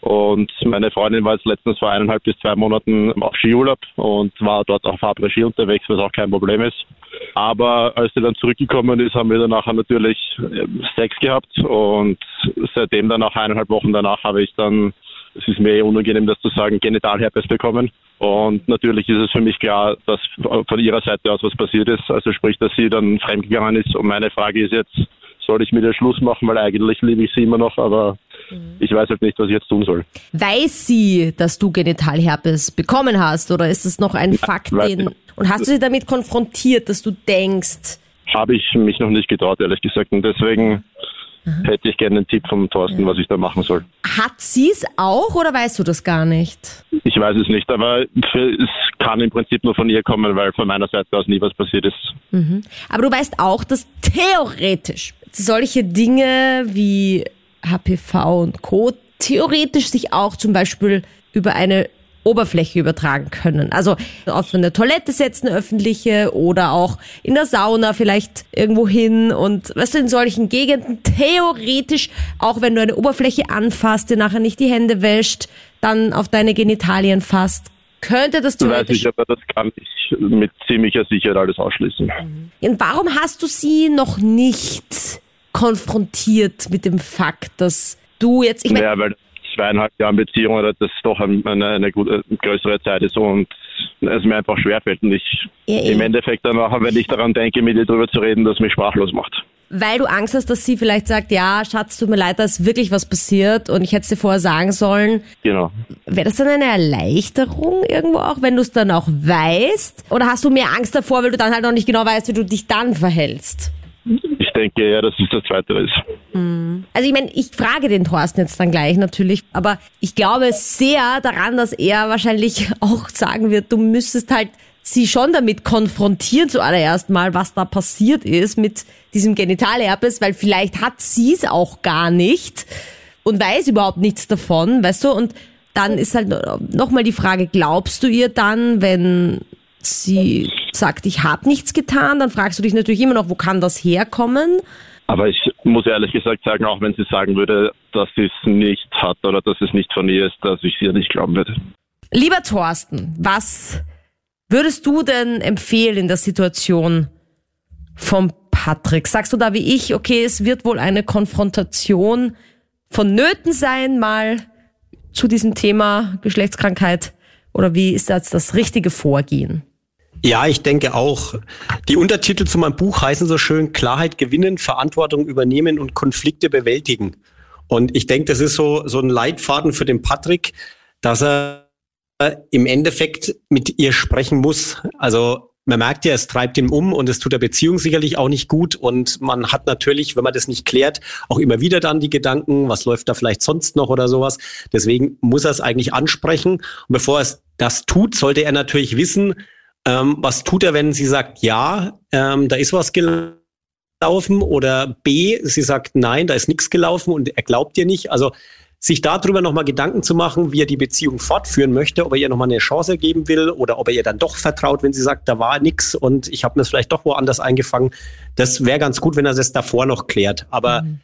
Und meine Freundin war jetzt letztens vor eineinhalb bis zwei Monaten auf Skiurlaub und war dort auf Après-Ski unterwegs, was auch kein Problem ist. Aber als sie dann zurückgekommen ist, haben wir dann nachher natürlich äh, Sex gehabt und seitdem dann nach eineinhalb Wochen danach habe ich dann, es ist mir eh unangenehm, das zu sagen, Genitalherpes bekommen. Und natürlich ist es für mich klar, dass von ihrer Seite aus was passiert ist. Also sprich, dass sie dann fremdgegangen ist. Und meine Frage ist jetzt, soll ich mit ihr Schluss machen, weil eigentlich liebe ich sie immer noch, aber. Ich weiß halt nicht, was ich jetzt tun soll. Weiß sie, dass du Genitalherpes bekommen hast oder ist es noch ein Nein, Fakt, den... Und hast du sie damit konfrontiert, dass du denkst... Habe ich mich noch nicht getraut, ehrlich gesagt. Und deswegen mhm. hätte ich gerne einen Tipp vom Thorsten, was ich da machen soll. Hat sie es auch oder weißt du das gar nicht? Ich weiß es nicht, aber es kann im Prinzip nur von ihr kommen, weil von meiner Seite aus nie was passiert ist. Mhm. Aber du weißt auch, dass theoretisch solche Dinge wie HPV und Co. theoretisch sich auch zum Beispiel über eine Oberfläche übertragen können. Also auf eine Toilette setzen, öffentliche oder auch in der Sauna vielleicht irgendwo hin und weißt du, in solchen Gegenden theoretisch, auch wenn du eine Oberfläche anfasst, dir nachher nicht die Hände wäscht, dann auf deine Genitalien fasst, könnte das theoretisch... Weiß ich, aber das kann ich mit ziemlicher Sicherheit alles ausschließen. Mhm. Und warum hast du sie noch nicht konfrontiert mit dem Fakt, dass du jetzt... Ich mein, ja, weil zweieinhalb Jahren Beziehung oder das doch eine, eine, gute, größere Zeit ist und es mir einfach schwerfällt und ich ja, im Endeffekt dann auch, wenn ich daran denke, mit ihr darüber zu reden, dass mich sprachlos macht. Weil du Angst hast, dass sie vielleicht sagt, ja, Schatz, tut mir leid, da ist wirklich was passiert und ich hätte es dir vorher sagen sollen. Genau. Wäre das dann eine Erleichterung irgendwo auch, wenn du es dann auch weißt? Oder hast du mehr Angst davor, weil du dann halt noch nicht genau weißt, wie du dich dann verhältst? Ich denke ja, dass es das Zweite ist. Hm. Also ich meine, ich frage den Thorsten jetzt dann gleich natürlich, aber ich glaube sehr daran, dass er wahrscheinlich auch sagen wird, du müsstest halt sie schon damit konfrontieren zuallererst mal, was da passiert ist mit diesem Genitalherpes, weil vielleicht hat sie es auch gar nicht und weiß überhaupt nichts davon, weißt du? Und dann ist halt nochmal die Frage, glaubst du ihr dann, wenn sie sagt, ich habe nichts getan, dann fragst du dich natürlich immer noch, wo kann das herkommen? Aber ich muss ehrlich gesagt sagen, auch wenn sie sagen würde, dass sie es nicht hat oder dass es nicht von ihr ist, dass ich ihr nicht glauben würde. Lieber Thorsten, was würdest du denn empfehlen in der Situation von Patrick? Sagst du da wie ich, okay, es wird wohl eine Konfrontation vonnöten sein, mal zu diesem Thema Geschlechtskrankheit? Oder wie ist jetzt das richtige Vorgehen? Ja, ich denke auch. Die Untertitel zu meinem Buch heißen so schön Klarheit gewinnen, Verantwortung übernehmen und Konflikte bewältigen. Und ich denke, das ist so, so ein Leitfaden für den Patrick, dass er im Endeffekt mit ihr sprechen muss. Also man merkt ja, es treibt ihn um und es tut der Beziehung sicherlich auch nicht gut. Und man hat natürlich, wenn man das nicht klärt, auch immer wieder dann die Gedanken, was läuft da vielleicht sonst noch oder sowas. Deswegen muss er es eigentlich ansprechen. Und bevor er das tut, sollte er natürlich wissen, ähm, was tut er, wenn sie sagt, ja, ähm, da ist was gelaufen oder B, sie sagt, nein, da ist nichts gelaufen und er glaubt ihr nicht. Also sich darüber nochmal Gedanken zu machen, wie er die Beziehung fortführen möchte, ob er ihr nochmal eine Chance geben will oder ob er ihr dann doch vertraut, wenn sie sagt, da war nichts und ich habe mir es vielleicht doch woanders eingefangen. Das wäre ganz gut, wenn er das davor noch klärt. Aber mhm.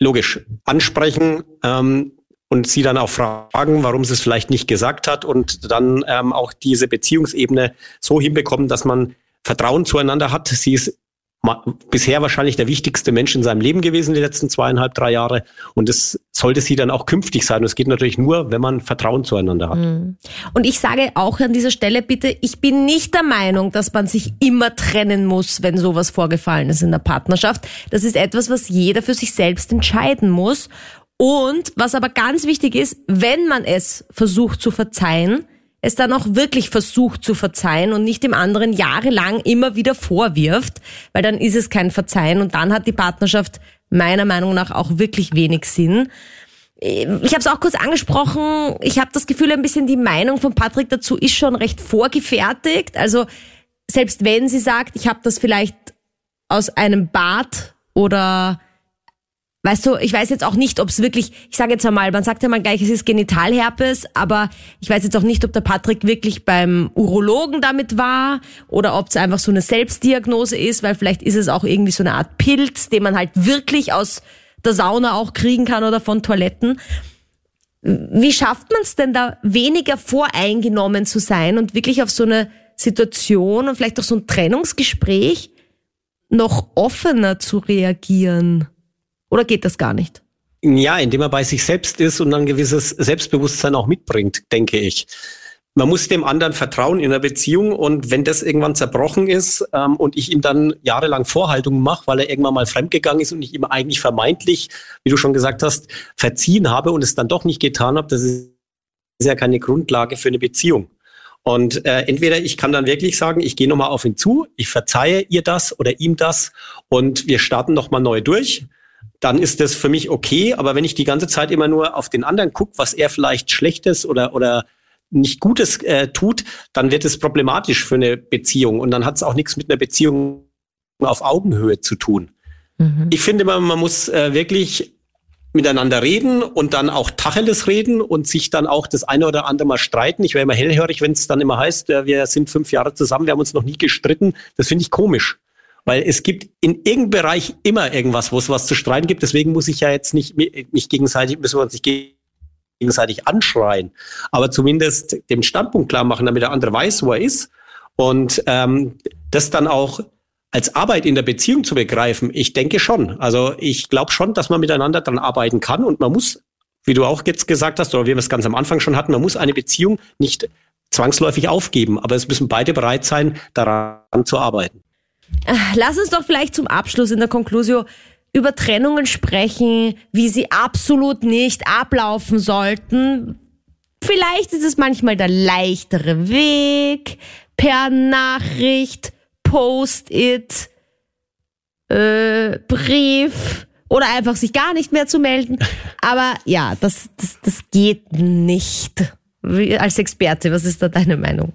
logisch, ansprechen, ähm, und sie dann auch fragen, warum sie es vielleicht nicht gesagt hat und dann ähm, auch diese Beziehungsebene so hinbekommen, dass man Vertrauen zueinander hat. Sie ist bisher wahrscheinlich der wichtigste Mensch in seinem Leben gewesen, die letzten zweieinhalb, drei Jahre. Und es sollte sie dann auch künftig sein. Und es geht natürlich nur, wenn man Vertrauen zueinander hat. Mhm. Und ich sage auch an dieser Stelle bitte, ich bin nicht der Meinung, dass man sich immer trennen muss, wenn sowas vorgefallen ist in der Partnerschaft. Das ist etwas, was jeder für sich selbst entscheiden muss. Und was aber ganz wichtig ist, wenn man es versucht zu verzeihen, es dann auch wirklich versucht zu verzeihen und nicht dem anderen jahrelang immer wieder vorwirft, weil dann ist es kein Verzeihen und dann hat die Partnerschaft meiner Meinung nach auch wirklich wenig Sinn. Ich habe es auch kurz angesprochen, ich habe das Gefühl, ein bisschen die Meinung von Patrick dazu ist schon recht vorgefertigt. Also selbst wenn sie sagt, ich habe das vielleicht aus einem Bad oder Weißt du, ich weiß jetzt auch nicht, ob es wirklich, ich sage jetzt einmal, man sagt ja mal gleich, es ist Genitalherpes, aber ich weiß jetzt auch nicht, ob der Patrick wirklich beim Urologen damit war oder ob es einfach so eine Selbstdiagnose ist, weil vielleicht ist es auch irgendwie so eine Art Pilz, den man halt wirklich aus der Sauna auch kriegen kann oder von Toiletten. Wie schafft man es denn da weniger voreingenommen zu sein und wirklich auf so eine Situation und vielleicht auch so ein Trennungsgespräch noch offener zu reagieren? Oder geht das gar nicht? Ja, indem er bei sich selbst ist und ein gewisses Selbstbewusstsein auch mitbringt, denke ich. Man muss dem anderen vertrauen in einer Beziehung und wenn das irgendwann zerbrochen ist ähm, und ich ihm dann jahrelang Vorhaltungen mache, weil er irgendwann mal fremdgegangen ist und ich ihm eigentlich vermeintlich, wie du schon gesagt hast, verziehen habe und es dann doch nicht getan habe, das ist ja keine Grundlage für eine Beziehung. Und äh, entweder ich kann dann wirklich sagen, ich gehe nochmal auf ihn zu, ich verzeihe ihr das oder ihm das und wir starten nochmal neu durch dann ist das für mich okay. Aber wenn ich die ganze Zeit immer nur auf den anderen gucke, was er vielleicht Schlechtes oder, oder nicht Gutes äh, tut, dann wird es problematisch für eine Beziehung. Und dann hat es auch nichts mit einer Beziehung auf Augenhöhe zu tun. Mhm. Ich finde, man, man muss äh, wirklich miteinander reden und dann auch Tacheles reden und sich dann auch das eine oder andere mal streiten. Ich wäre immer hellhörig, wenn es dann immer heißt, äh, wir sind fünf Jahre zusammen, wir haben uns noch nie gestritten. Das finde ich komisch. Weil es gibt in irgendeinem Bereich immer irgendwas, wo es was zu streiten gibt. Deswegen muss ich ja jetzt nicht, nicht gegenseitig, müssen wir uns nicht gegenseitig anschreien. Aber zumindest dem Standpunkt klar machen, damit der andere weiß, wo er ist. Und ähm, das dann auch als Arbeit in der Beziehung zu begreifen, ich denke schon. Also ich glaube schon, dass man miteinander daran arbeiten kann und man muss, wie du auch jetzt gesagt hast, oder wie wir es ganz am Anfang schon hatten, man muss eine Beziehung nicht zwangsläufig aufgeben, aber es müssen beide bereit sein, daran zu arbeiten. Lass uns doch vielleicht zum Abschluss in der Conclusio über Trennungen sprechen, wie sie absolut nicht ablaufen sollten. Vielleicht ist es manchmal der leichtere Weg, per Nachricht, Post-it, äh, Brief oder einfach sich gar nicht mehr zu melden. Aber ja, das, das, das geht nicht. Als Experte, was ist da deine Meinung?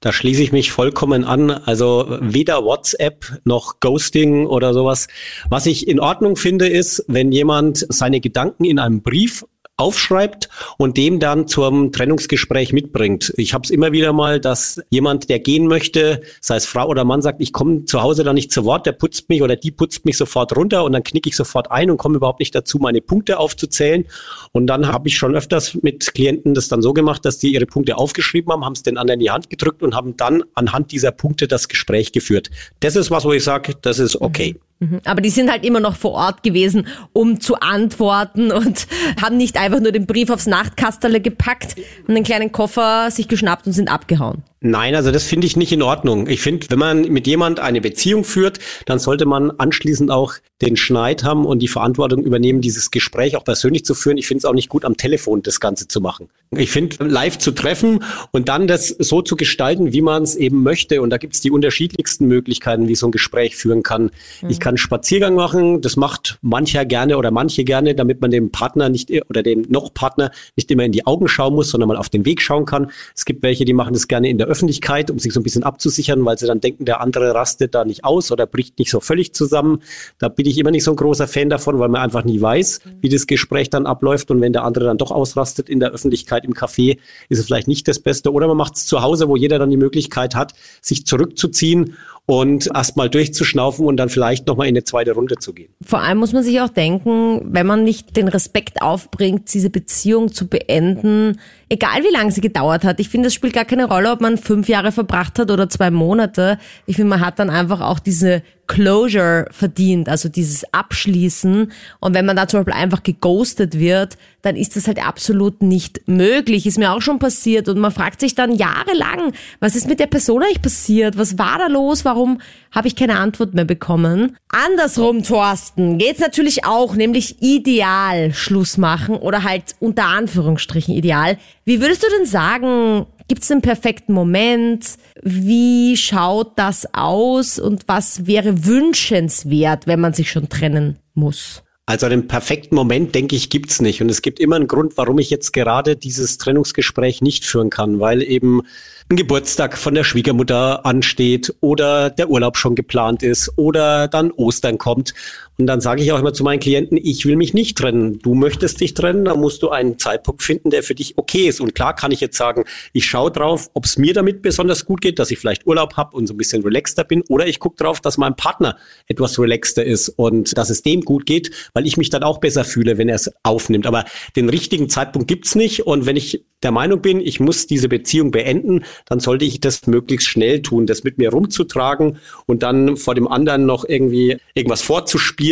Da schließe ich mich vollkommen an. Also weder WhatsApp noch Ghosting oder sowas. Was ich in Ordnung finde, ist, wenn jemand seine Gedanken in einem Brief aufschreibt und dem dann zum Trennungsgespräch mitbringt. Ich habe es immer wieder mal, dass jemand, der gehen möchte, sei es Frau oder Mann, sagt, ich komme zu Hause da nicht zu Wort, der putzt mich oder die putzt mich sofort runter und dann knicke ich sofort ein und komme überhaupt nicht dazu, meine Punkte aufzuzählen. Und dann habe ich schon öfters mit Klienten das dann so gemacht, dass die ihre Punkte aufgeschrieben haben, haben es den anderen in die Hand gedrückt und haben dann anhand dieser Punkte das Gespräch geführt. Das ist was, wo ich sage, das ist okay. Mhm. Mhm. Aber die sind halt immer noch vor Ort gewesen, um zu antworten und haben nicht einfach nur den Brief aufs Nachtkasterle gepackt und den kleinen Koffer sich geschnappt und sind abgehauen. Nein, also das finde ich nicht in Ordnung. Ich finde, wenn man mit jemand eine Beziehung führt, dann sollte man anschließend auch den Schneid haben und die Verantwortung übernehmen, dieses Gespräch auch persönlich zu führen. Ich finde es auch nicht gut, am Telefon das Ganze zu machen. Ich finde, live zu treffen und dann das so zu gestalten, wie man es eben möchte. Und da gibt es die unterschiedlichsten Möglichkeiten, wie so ein Gespräch führen kann. Mhm. Ich kann Spaziergang machen, das macht mancher gerne oder manche gerne, damit man dem Partner nicht oder dem noch Partner nicht immer in die Augen schauen muss, sondern mal auf den Weg schauen kann. Es gibt welche, die machen das gerne in der Öffentlichkeit, um sich so ein bisschen abzusichern, weil sie dann denken, der andere rastet da nicht aus oder bricht nicht so völlig zusammen. Da bin ich immer nicht so ein großer Fan davon, weil man einfach nie weiß, wie das Gespräch dann abläuft. Und wenn der andere dann doch ausrastet in der Öffentlichkeit im Café, ist es vielleicht nicht das Beste. Oder man macht es zu Hause, wo jeder dann die Möglichkeit hat, sich zurückzuziehen und erstmal durchzuschnaufen und dann vielleicht nochmal in eine zweite Runde zu gehen. Vor allem muss man sich auch denken, wenn man nicht den Respekt aufbringt, diese Beziehung zu beenden, egal wie lange sie gedauert hat. Ich finde, es spielt gar keine Rolle, ob man fünf Jahre verbracht hat oder zwei Monate. Ich finde, man hat dann einfach auch diese Closure verdient, also dieses Abschließen. Und wenn man da zum Beispiel einfach geghostet wird, dann ist das halt absolut nicht möglich. Ist mir auch schon passiert. Und man fragt sich dann jahrelang, was ist mit der Person eigentlich passiert? Was war da los? Warum habe ich keine Antwort mehr bekommen? Andersrum, Thorsten, geht's natürlich auch, nämlich ideal Schluss machen oder halt unter Anführungsstrichen ideal. Wie würdest du denn sagen, Gibt es den perfekten Moment? Wie schaut das aus und was wäre wünschenswert, wenn man sich schon trennen muss? Also den perfekten Moment, denke ich, gibt's nicht. Und es gibt immer einen Grund, warum ich jetzt gerade dieses Trennungsgespräch nicht führen kann, weil eben ein Geburtstag von der Schwiegermutter ansteht oder der Urlaub schon geplant ist oder dann Ostern kommt. Und dann sage ich auch immer zu meinen Klienten, ich will mich nicht trennen. Du möchtest dich trennen, dann musst du einen Zeitpunkt finden, der für dich okay ist. Und klar kann ich jetzt sagen, ich schaue drauf, ob es mir damit besonders gut geht, dass ich vielleicht Urlaub habe und so ein bisschen relaxter bin. Oder ich gucke drauf, dass mein Partner etwas relaxter ist und dass es dem gut geht, weil ich mich dann auch besser fühle, wenn er es aufnimmt. Aber den richtigen Zeitpunkt gibt's nicht. Und wenn ich der Meinung bin, ich muss diese Beziehung beenden, dann sollte ich das möglichst schnell tun, das mit mir rumzutragen und dann vor dem anderen noch irgendwie irgendwas vorzuspielen.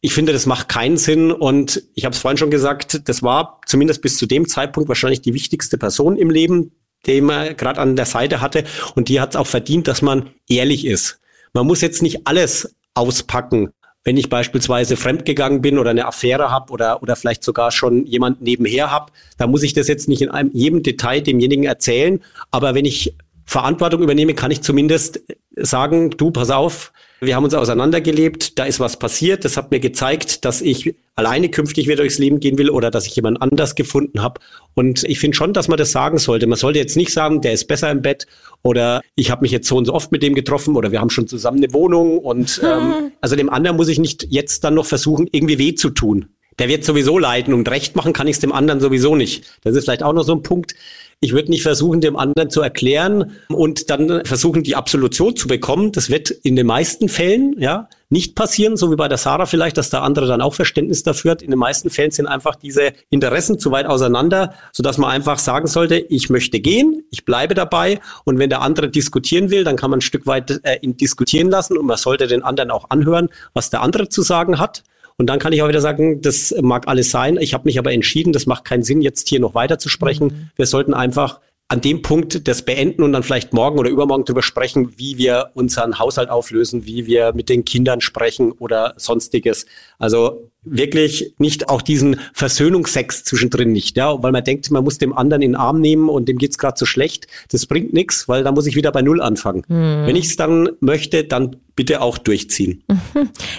Ich finde, das macht keinen Sinn und ich habe es vorhin schon gesagt, das war zumindest bis zu dem Zeitpunkt wahrscheinlich die wichtigste Person im Leben, den man gerade an der Seite hatte und die hat es auch verdient, dass man ehrlich ist. Man muss jetzt nicht alles auspacken, wenn ich beispielsweise fremdgegangen bin oder eine Affäre habe oder, oder vielleicht sogar schon jemand nebenher habe, dann muss ich das jetzt nicht in einem, jedem Detail demjenigen erzählen. Aber wenn ich Verantwortung übernehme, kann ich zumindest sagen, du, pass auf, wir haben uns auseinandergelebt, da ist was passiert, das hat mir gezeigt, dass ich alleine künftig wieder durchs Leben gehen will oder dass ich jemand anders gefunden habe. Und ich finde schon, dass man das sagen sollte. Man sollte jetzt nicht sagen, der ist besser im Bett oder ich habe mich jetzt so und so oft mit dem getroffen oder wir haben schon zusammen eine Wohnung. Und ähm, also dem anderen muss ich nicht jetzt dann noch versuchen, irgendwie weh zu tun. Der wird sowieso leiden und recht machen kann ich es dem anderen sowieso nicht. Das ist vielleicht auch noch so ein Punkt. Ich würde nicht versuchen, dem anderen zu erklären und dann versuchen, die Absolution zu bekommen. Das wird in den meisten Fällen, ja, nicht passieren, so wie bei der Sarah vielleicht, dass der andere dann auch Verständnis dafür hat. In den meisten Fällen sind einfach diese Interessen zu weit auseinander, sodass man einfach sagen sollte, ich möchte gehen, ich bleibe dabei und wenn der andere diskutieren will, dann kann man ein Stück weit äh, ihn diskutieren lassen und man sollte den anderen auch anhören, was der andere zu sagen hat. Und dann kann ich auch wieder sagen, das mag alles sein. Ich habe mich aber entschieden, das macht keinen Sinn, jetzt hier noch weiter zu sprechen. Mhm. Wir sollten einfach an dem Punkt das beenden und dann vielleicht morgen oder übermorgen darüber sprechen, wie wir unseren Haushalt auflösen, wie wir mit den Kindern sprechen oder sonstiges. Also wirklich nicht auch diesen Versöhnungsex zwischendrin nicht, ja, weil man denkt, man muss dem anderen in den Arm nehmen und dem geht's gerade so schlecht. Das bringt nichts, weil da muss ich wieder bei Null anfangen. Mhm. Wenn ich es dann möchte, dann bitte auch durchziehen.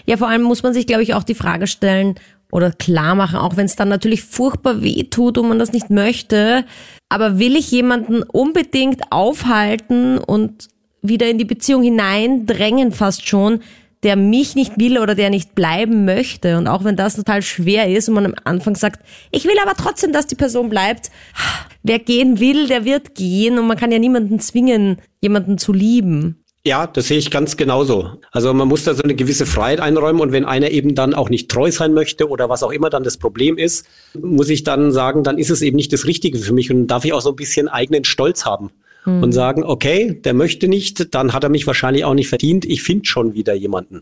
Ja, vor allem muss man sich, glaube ich, auch die Frage stellen, oder klar machen, auch wenn es dann natürlich furchtbar weh tut und man das nicht möchte. Aber will ich jemanden unbedingt aufhalten und wieder in die Beziehung hineindrängen fast schon, der mich nicht will oder der nicht bleiben möchte. Und auch wenn das total schwer ist und man am Anfang sagt, ich will aber trotzdem, dass die Person bleibt. Wer gehen will, der wird gehen und man kann ja niemanden zwingen, jemanden zu lieben. Ja, das sehe ich ganz genauso. Also man muss da so eine gewisse Freiheit einräumen und wenn einer eben dann auch nicht treu sein möchte oder was auch immer dann das Problem ist, muss ich dann sagen, dann ist es eben nicht das Richtige für mich und darf ich auch so ein bisschen eigenen Stolz haben hm. und sagen, okay, der möchte nicht, dann hat er mich wahrscheinlich auch nicht verdient, ich finde schon wieder jemanden.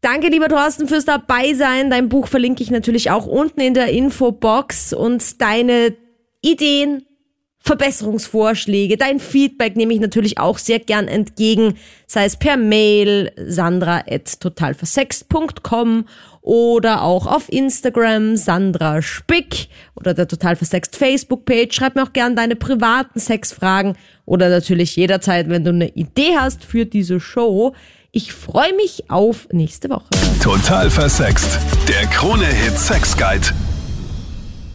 Danke, lieber Thorsten, fürs Dabeisein. Dein Buch verlinke ich natürlich auch unten in der Infobox und deine Ideen, Verbesserungsvorschläge, dein Feedback nehme ich natürlich auch sehr gern entgegen, sei es per Mail sandra@totalversext.com oder auch auf Instagram Sandra Spick oder der Total Versext Facebook Page. Schreib mir auch gern deine privaten Sexfragen oder natürlich jederzeit, wenn du eine Idee hast für diese Show. Ich freue mich auf nächste Woche. Total versext. Der Krone Hit Sex Guide.